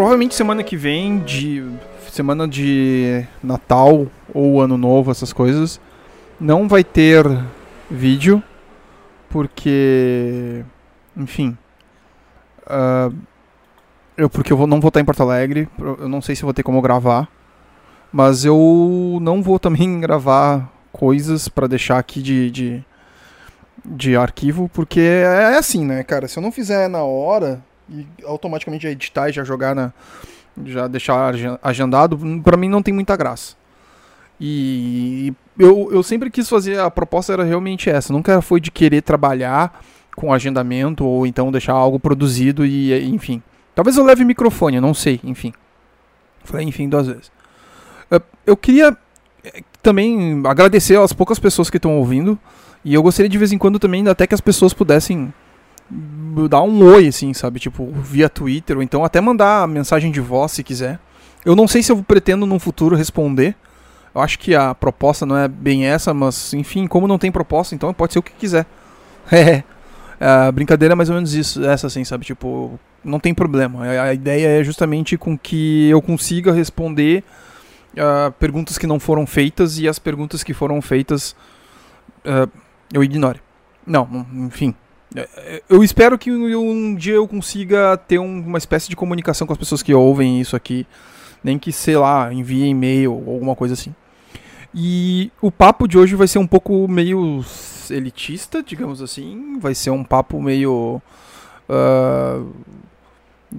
provavelmente semana que vem, de semana de Natal ou Ano Novo, essas coisas, não vai ter vídeo, porque, enfim, uh, eu porque eu vou, não vou estar em Porto Alegre, eu não sei se vou ter como gravar, mas eu não vou também gravar coisas para deixar aqui de, de, de arquivo, porque é assim, né, cara? Se eu não fizer na hora e automaticamente já editar e já jogar na. já deixar agendado, para mim não tem muita graça. E eu, eu sempre quis fazer, a proposta era realmente essa, nunca foi de querer trabalhar com agendamento ou então deixar algo produzido e enfim. Talvez eu leve microfone, não sei, enfim. Falei enfim duas vezes. Eu queria eh, também agradecer às poucas pessoas que estão ouvindo. E eu gostaria de vez em quando também até que as pessoas pudessem dar um oi, assim, sabe? Tipo, via Twitter, ou então até mandar mensagem de voz se quiser. Eu não sei se eu pretendo no futuro responder. Eu acho que a proposta não é bem essa, mas enfim, como não tem proposta, então pode ser o que quiser. É. A brincadeira é mais ou menos isso, essa assim, sabe? Tipo, não tem problema. A ideia é justamente com que eu consiga responder uh, perguntas que não foram feitas e as perguntas que foram feitas uh, eu ignore. Não, enfim. É, é, eu espero que um dia eu consiga ter uma espécie de comunicação com as pessoas que ouvem isso aqui. Nem que, sei lá, envie e-mail ou alguma coisa assim. E o papo de hoje vai ser um pouco meio elitista, digamos assim. Vai ser um papo meio. Uh,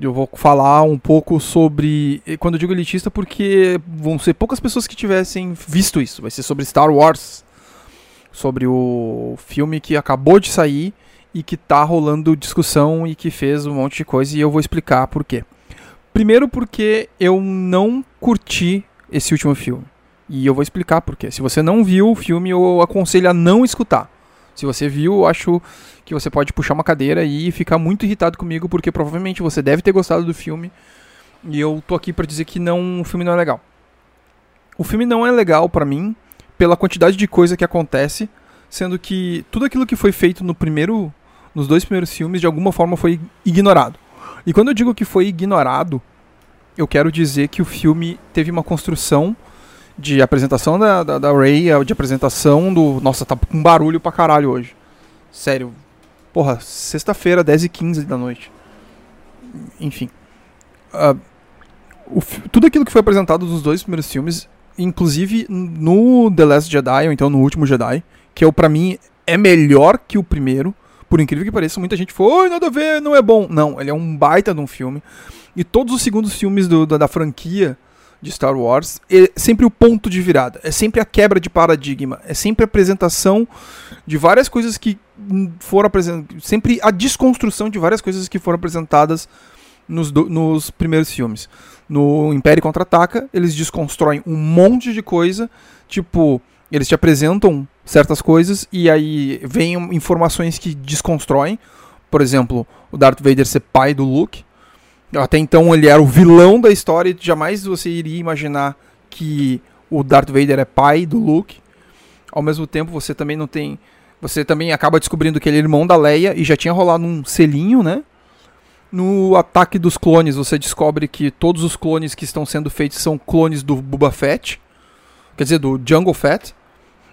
eu vou falar um pouco sobre. Quando eu digo elitista, porque vão ser poucas pessoas que tivessem visto isso. Vai ser sobre Star Wars. Sobre o filme que acabou de sair e que tá rolando discussão e que fez um monte de coisa. E eu vou explicar por quê. Primeiro, porque eu não curti esse último filme. E eu vou explicar por quê. Se você não viu o filme, eu aconselho a não escutar. Se você viu, eu acho que você pode puxar uma cadeira e ficar muito irritado comigo, porque provavelmente você deve ter gostado do filme. E eu tô aqui para dizer que não, o filme não é legal. O filme não é legal para mim pela quantidade de coisa que acontece, sendo que tudo aquilo que foi feito no primeiro, nos dois primeiros filmes de alguma forma foi ignorado. E quando eu digo que foi ignorado, eu quero dizer que o filme teve uma construção de apresentação da, da, da Ray, de apresentação do. Nossa, tá com barulho pra caralho hoje. Sério. Porra, sexta-feira, 10h15 da noite. Enfim. Uh, o, tudo aquilo que foi apresentado dos dois primeiros filmes, inclusive no The Last Jedi, ou então no Último Jedi, que é o pra mim é melhor que o primeiro. Por incrível que pareça, muita gente foi, oi, nada a ver, não é bom. Não, ele é um baita de um filme. E todos os segundos filmes do, da, da franquia de Star Wars é sempre o ponto de virada, é sempre a quebra de paradigma, é sempre a apresentação de várias coisas que foram apresentadas, sempre a desconstrução de várias coisas que foram apresentadas nos, do, nos primeiros filmes. No Império Contra-Ataca, eles desconstroem um monte de coisa, tipo, eles te apresentam certas coisas e aí vem informações que desconstroem. Por exemplo, o Darth Vader ser pai do Luke, até então ele era o vilão da história e jamais você iria imaginar que o Darth Vader é pai do Luke. Ao mesmo tempo, você também não tem. Você também acaba descobrindo que ele é irmão da Leia e já tinha rolado um selinho, né? No ataque dos clones, você descobre que todos os clones que estão sendo feitos são clones do Boba Fett, quer dizer, do Jungle Fett,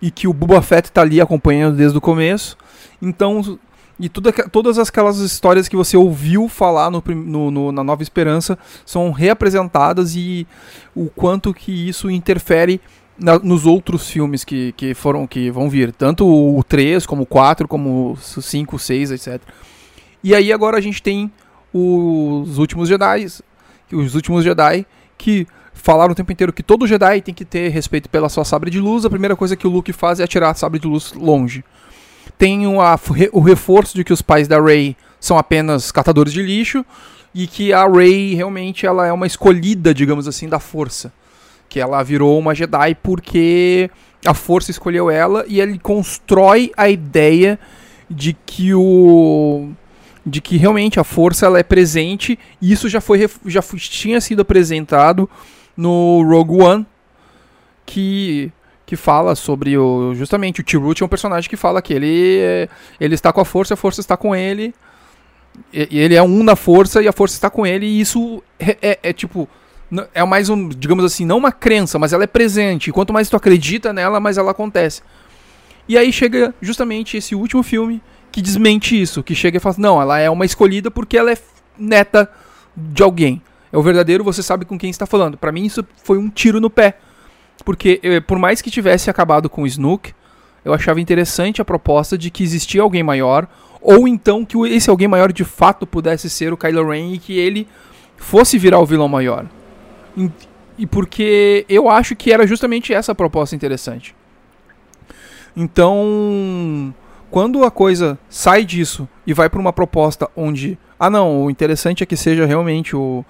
e que o Boba Fett está ali acompanhando desde o começo. Então, e tudo, todas aquelas histórias que você ouviu falar no, no, no, na Nova Esperança são reapresentadas e o quanto que isso interfere na, nos outros filmes que, que foram que vão vir. Tanto o 3, como o 4, como o 5, 6, etc. E aí agora a gente tem os últimos Jedi. Os últimos Jedi que falaram o tempo inteiro que todo Jedi tem que ter respeito pela sua sabre de luz. A primeira coisa que o Luke faz é atirar a sabre de luz longe tem a, o reforço de que os pais da Rey são apenas catadores de lixo e que a Rey realmente ela é uma escolhida, digamos assim, da força. Que ela virou uma Jedi porque a força escolheu ela e ele constrói a ideia de que o de que realmente a força ela é presente e isso já foi já tinha sido apresentado no Rogue One que que fala sobre o justamente o T-Root é um personagem que fala que ele ele está com a força, a força está com ele E, ele é um na força e a força está com ele, e isso é, é, é tipo. É mais um, digamos assim, não uma crença, mas ela é presente. E quanto mais tu acredita nela, mais ela acontece. E aí chega justamente esse último filme que desmente isso, que chega e fala: "Não, ela é uma escolhida porque ela é neta de alguém". É o verdadeiro, você sabe com quem está falando. Para mim isso foi um tiro no pé. Porque eh, por mais que tivesse acabado com o Snook, eu achava interessante a proposta de que existia alguém maior, ou então que esse alguém maior de fato pudesse ser o Kylo Ren e que ele fosse virar o vilão maior. E porque eu acho que era justamente essa a proposta interessante. Então, quando a coisa sai disso e vai para uma proposta onde, ah não, o interessante é que seja realmente o,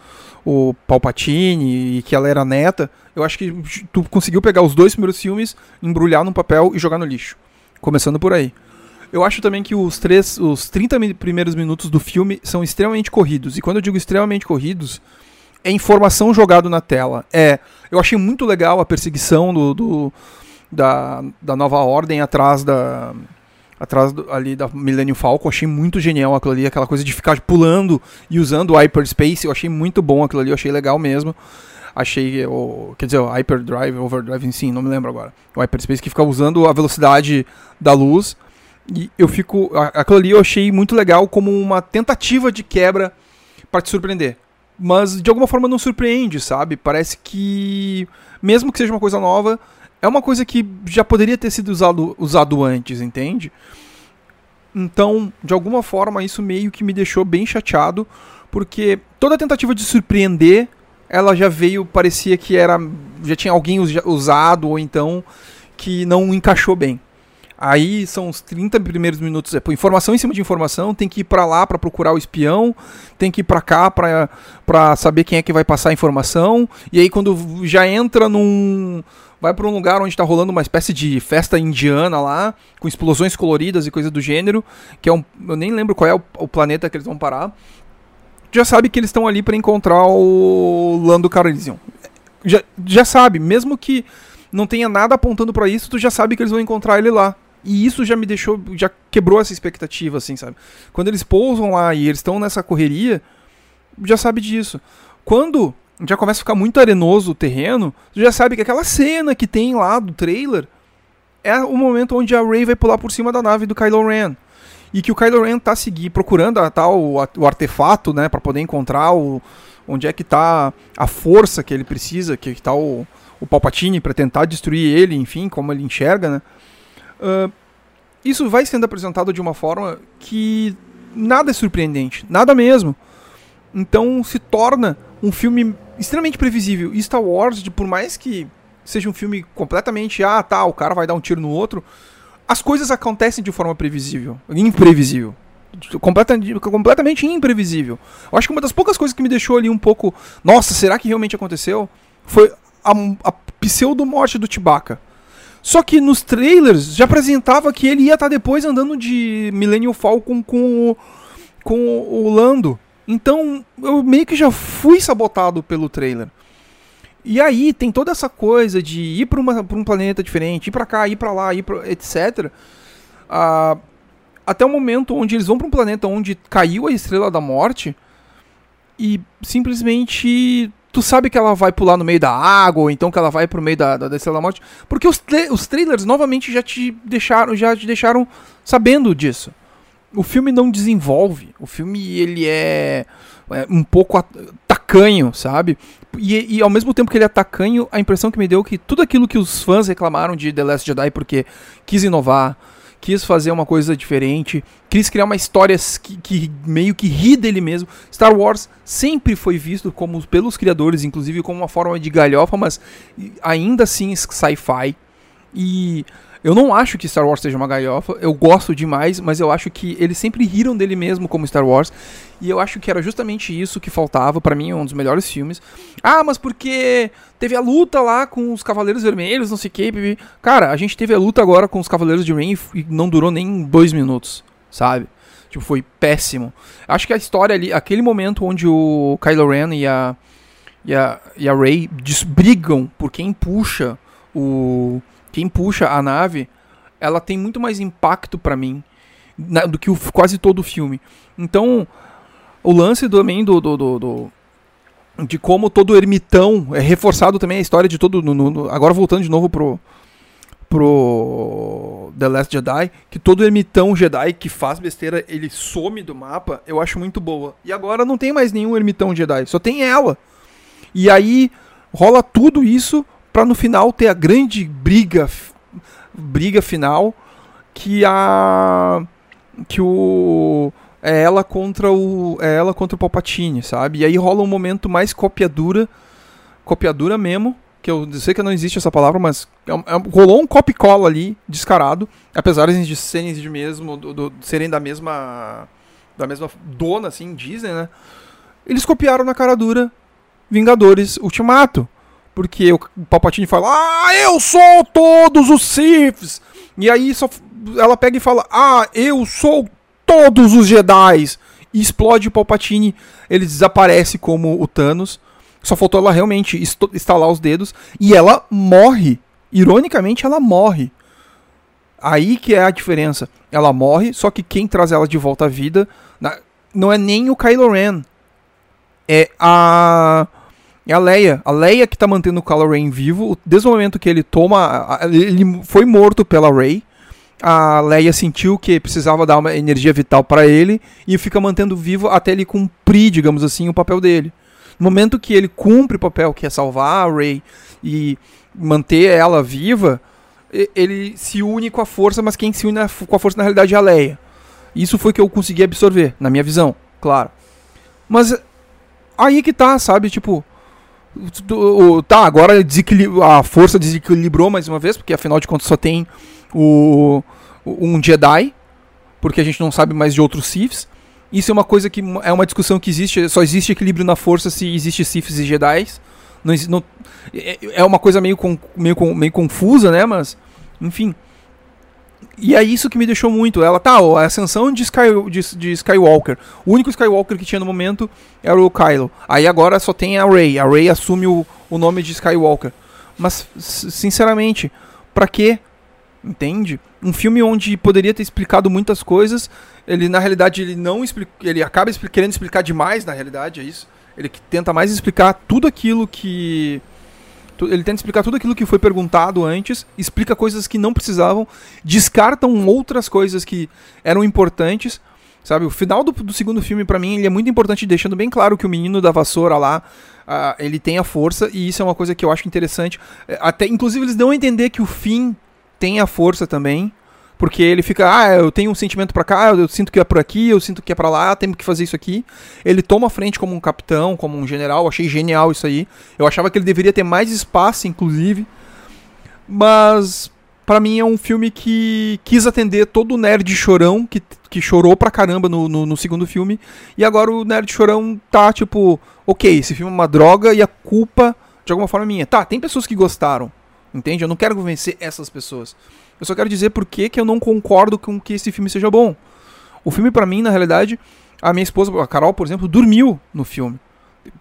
o Palpatine e que ela era neta, eu acho que tu conseguiu pegar os dois primeiros filmes, embrulhar num papel e jogar no lixo. Começando por aí. Eu acho também que os, três, os 30 primeiros minutos do filme são extremamente corridos. E quando eu digo extremamente corridos, é informação jogada na tela. É, eu achei muito legal a perseguição do, do da, da nova ordem atrás da atrás do, ali da Millennium Falcon, achei muito genial aquilo ali, aquela coisa de ficar pulando e usando o hyperspace, eu achei muito bom aquilo ali, eu achei legal mesmo. Achei o, quer dizer, o hyperdrive, overdrive, sim, não me lembro agora. O hyperspace que fica usando a velocidade da luz. E eu fico, aquilo ali eu achei muito legal como uma tentativa de quebra para te surpreender. Mas de alguma forma não surpreende, sabe? Parece que mesmo que seja uma coisa nova, é uma coisa que já poderia ter sido usado, usado antes, entende? Então, de alguma forma, isso meio que me deixou bem chateado, porque toda tentativa de surpreender, ela já veio, parecia que era já tinha alguém usado ou então que não encaixou bem. Aí são os 30 primeiros minutos, é informação em cima de informação, tem que ir para lá para procurar o espião, tem que ir para cá para saber quem é que vai passar a informação, e aí quando já entra num vai para um lugar onde está rolando uma espécie de festa indiana lá, com explosões coloridas e coisas do gênero, que é um, eu nem lembro qual é o, o planeta que eles vão parar. Já sabe que eles estão ali para encontrar o Lando Calrissian. Já, já sabe, mesmo que não tenha nada apontando para isso, tu já sabe que eles vão encontrar ele lá. E isso já me deixou, já quebrou essa expectativa, assim, sabe? Quando eles pousam lá e eles estão nessa correria, já sabe disso. Quando já começa a ficar muito arenoso o terreno, você já sabe que aquela cena que tem lá do trailer é o momento onde a Rey vai pular por cima da nave do Kylo Ren. E que o Kylo Ren tá seguir, procurando a, tal, o, o artefato, né, para poder encontrar o, onde é que tá a força que ele precisa, que tá o, o Palpatine para tentar destruir ele, enfim, como ele enxerga, né? Uh, isso vai sendo apresentado de uma forma que nada é surpreendente, nada mesmo. Então se torna um filme extremamente previsível. E Star Wars, por mais que seja um filme completamente, ah, tá, o cara vai dar um tiro no outro, as coisas acontecem de forma previsível, imprevisível. Completamente, completamente imprevisível. Eu acho que uma das poucas coisas que me deixou ali um pouco, nossa, será que realmente aconteceu? Foi a, a pseudo-morte do Chewbacca. Só que nos trailers já apresentava que ele ia estar tá depois andando de Millennium Falcon com o, com o Lando. Então, eu meio que já fui sabotado pelo trailer. E aí tem toda essa coisa de ir para um planeta diferente, ir para cá, ir para lá, ir pra, etc. Ah, até o momento onde eles vão para um planeta onde caiu a Estrela da Morte e simplesmente tu sabe que ela vai pular no meio da água, ou então que ela vai pro meio da, da, da Estrela da Morte, porque os, os trailers novamente já te deixaram, já te deixaram sabendo disso o filme não desenvolve. O filme ele é, é um pouco tacanho, sabe? E, e, ao mesmo tempo que ele é tacanho, a impressão que me deu é que tudo aquilo que os fãs reclamaram de The Last Jedi porque quis inovar, quis fazer uma coisa diferente, quis criar uma história que, que meio que ri dele mesmo. Star Wars sempre foi visto como pelos criadores, inclusive como uma forma de galhofa, mas ainda assim sci-fi. E eu não acho que Star Wars seja uma galhofa, eu gosto demais, mas eu acho que eles sempre riram dele mesmo como Star Wars, e eu acho que era justamente isso que faltava, para mim é um dos melhores filmes. Ah, mas porque teve a luta lá com os Cavaleiros Vermelhos, não sei o que, cara, a gente teve a luta agora com os Cavaleiros de Rain e não durou nem dois minutos, sabe? Tipo, foi péssimo. Acho que a história ali, aquele momento onde o Kylo Ren e a, e a, e a Rey brigam por quem puxa o quem puxa a nave, ela tem muito mais impacto para mim na, do que o, quase todo o filme. Então, o lance também do, do, do, do de como todo ermitão é reforçado também a história de todo no, no, agora voltando de novo pro pro The Last Jedi, que todo ermitão Jedi que faz besteira, ele some do mapa, eu acho muito boa. E agora não tem mais nenhum ermitão Jedi, só tem ela. E aí rola tudo isso para no final ter a grande briga briga final que a que o é ela contra o é ela contra o Palpatine, sabe? E aí rola um momento mais copiadura, copiadura mesmo, que eu sei que não existe essa palavra, mas é, é, rolou um copy cola ali descarado, apesar de serem de mesmo do, do, serem da mesma da mesma dona assim, dizem, né? Eles copiaram na cara dura Vingadores Ultimato. Porque o Palpatine fala: "Ah, eu sou todos os Siths". E aí só ela pega e fala: "Ah, eu sou todos os Jedi. E explode o Palpatine, ele desaparece como o Thanos. Só faltou ela realmente estalar os dedos e ela morre. Ironicamente, ela morre. Aí que é a diferença. Ela morre, só que quem traz ela de volta à vida não é nem o Kylo Ren. É a é a Leia. A Leia que tá mantendo o Kylo Ren vivo. Desde o momento que ele toma. Ele foi morto pela Rey a Leia sentiu que precisava dar uma energia vital para ele e fica mantendo vivo até ele cumprir, digamos assim, o papel dele. No momento que ele cumpre o papel, que é salvar a Rey e manter ela viva, ele se une com a força, mas quem se une com a força na realidade é a Leia. Isso foi que eu consegui absorver, na minha visão, claro. Mas aí que tá, sabe? Tipo, tá, agora a força desequilibrou mais uma vez, porque afinal de contas só tem o, um Jedi, porque a gente não sabe mais de outros Siths. Isso é uma coisa que é uma discussão que existe, só existe equilíbrio na força se existe Siths e Jedi. Não, não, é, é uma coisa meio, meio, meio confusa, né? Mas, enfim. E é isso que me deixou muito. Ela tá, a ascensão de, Sky, de, de, Skywalker. O único Skywalker que tinha no momento era o Kylo. Aí agora só tem a Rey. A Rey assume o, o nome de Skywalker. Mas, sinceramente, para quê? entende? Um filme onde poderia ter explicado muitas coisas, ele na realidade ele não explica, ele acaba expli querendo explicar demais na realidade, é isso. Ele tenta mais explicar tudo aquilo que ele tenta explicar tudo aquilo que foi perguntado antes, explica coisas que não precisavam, descartam outras coisas que eram importantes. Sabe, o final do, do segundo filme, para mim, ele é muito importante, deixando bem claro que o menino da vassoura lá, uh, ele tem a força, e isso é uma coisa que eu acho interessante. É, até, inclusive, eles dão a entender que o fim tem a força também. Porque ele fica, ah, eu tenho um sentimento para cá, eu sinto que é por aqui, eu sinto que é para lá, temos que fazer isso aqui. Ele toma a frente como um capitão, como um general, achei genial isso aí. Eu achava que ele deveria ter mais espaço, inclusive. Mas para mim é um filme que quis atender todo o nerd chorão que, que chorou pra caramba no, no, no, segundo filme. E agora o nerd chorão tá tipo, ok, esse filme é uma droga e a culpa de alguma forma é minha. Tá, tem pessoas que gostaram. Entende? Eu não quero convencer essas pessoas. Eu só quero dizer por que, que eu não concordo com que esse filme seja bom. O filme, para mim, na realidade, a minha esposa, a Carol, por exemplo, dormiu no filme.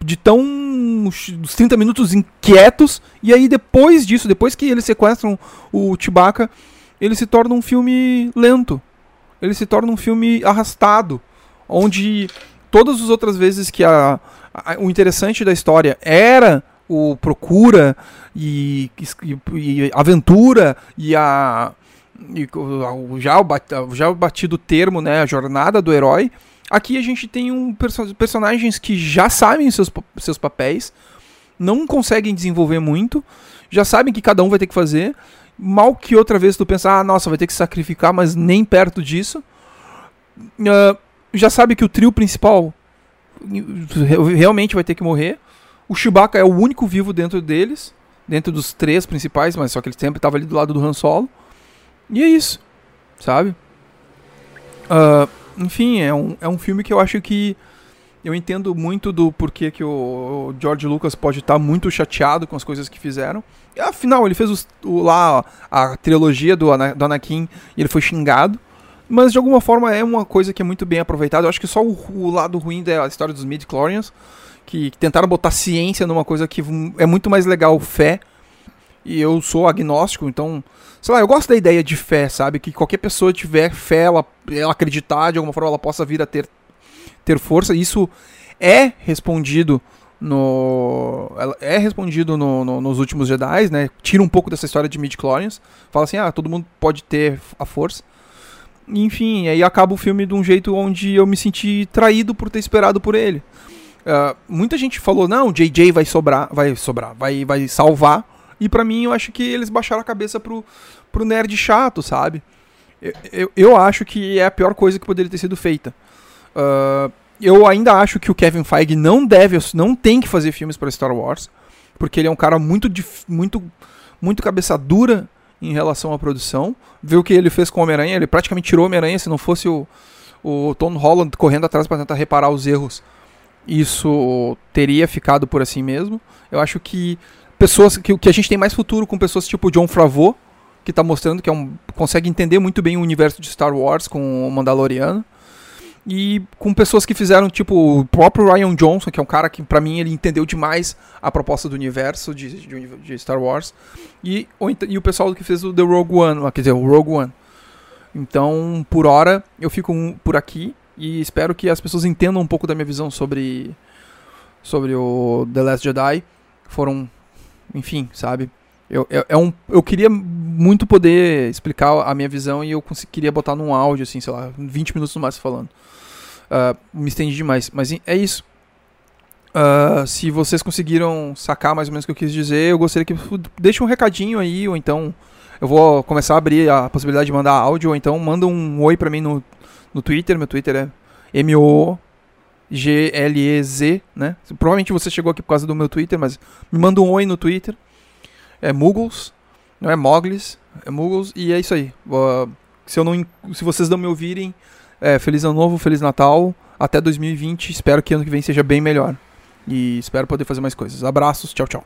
De tão. uns 30 minutos inquietos. E aí, depois disso, depois que eles sequestram o Chewbacca, ele se torna um filme lento. Ele se torna um filme arrastado. Onde todas as outras vezes que a, a o interessante da história era o Procura e, e, e Aventura e a e, já, o, já o batido termo, né, a jornada do herói. Aqui a gente tem um perso personagens que já sabem seus, seus papéis, não conseguem desenvolver muito, já sabem que cada um vai ter que fazer. Mal que outra vez tu pensa, ah, nossa, vai ter que sacrificar, mas nem perto disso. Uh, já sabe que o trio principal realmente vai ter que morrer. O Chewbacca é o único vivo dentro deles, dentro dos três principais, mas só que ele sempre estava ali do lado do Han Solo. E é isso, sabe? Uh, enfim, é um, é um filme que eu acho que eu entendo muito do porquê que o George Lucas pode estar tá muito chateado com as coisas que fizeram. E, afinal, ele fez os, o, lá a trilogia do, do Anakin e ele foi xingado. Mas de alguma forma é uma coisa que é muito bem aproveitada. Eu acho que só o, o lado ruim da história dos midi-chlorians que, que tentaram botar ciência numa coisa que é muito mais legal fé. E eu sou agnóstico, então, sei lá, eu gosto da ideia de fé, sabe? Que qualquer pessoa tiver fé, ela, ela acreditar, de alguma forma ela possa vir a ter ter força. Isso é respondido no é respondido no, no, nos últimos Jedi, né? Tira um pouco dessa história de midi-chlorians. Fala assim, ah, todo mundo pode ter a força. Enfim, aí acaba o filme de um jeito onde eu me senti traído por ter esperado por ele. Uh, muita gente falou, não, JJ vai sobrar, vai sobrar, vai, vai salvar. E para mim eu acho que eles baixaram a cabeça pro, pro nerd chato, sabe? Eu, eu, eu acho que é a pior coisa que poderia ter sido feita. Uh, eu ainda acho que o Kevin Feige não deve, não tem que fazer filmes para Star Wars, porque ele é um cara muito, muito, muito cabeça dura em relação à produção. Viu o que ele fez com o Homem-Aranha? Ele praticamente tirou o Homem-Aranha se não fosse o, o Tom Holland correndo atrás para tentar reparar os erros. Isso teria ficado por assim mesmo. Eu acho que pessoas que, que a gente tem mais futuro com pessoas tipo John Favreau, que está mostrando que é um, consegue entender muito bem o universo de Star Wars com o Mandaloriano e com pessoas que fizeram, tipo, o próprio Ryan Johnson, que é um cara que, para mim, ele entendeu demais a proposta do universo de, de, de Star Wars, e, ou, e o pessoal que fez o The Rogue One, quer dizer, o Rogue One. Então, por hora, eu fico um, por aqui e espero que as pessoas entendam um pouco da minha visão sobre, sobre o The Last Jedi. Foram, enfim, sabe? Eu, eu, é um, eu queria muito poder explicar a minha visão e eu queria botar num áudio, assim, sei lá, 20 minutos no máximo falando. Uh, me estendi demais. Mas é isso. Uh, se vocês conseguiram sacar mais ou menos o que eu quis dizer, eu gostaria que deixe um recadinho aí, ou então eu vou começar a abrir a possibilidade de mandar áudio, ou então manda um oi pra mim no, no Twitter. Meu Twitter é M-O-G-L-E-Z, né? Provavelmente você chegou aqui por causa do meu Twitter, mas me manda um oi no Twitter. É Muggles, não é Moglis, é Muggles, e é isso aí. Se, eu não, se vocês não me ouvirem, é, feliz ano novo, feliz Natal. Até 2020. Espero que ano que vem seja bem melhor. E espero poder fazer mais coisas. Abraços, tchau, tchau.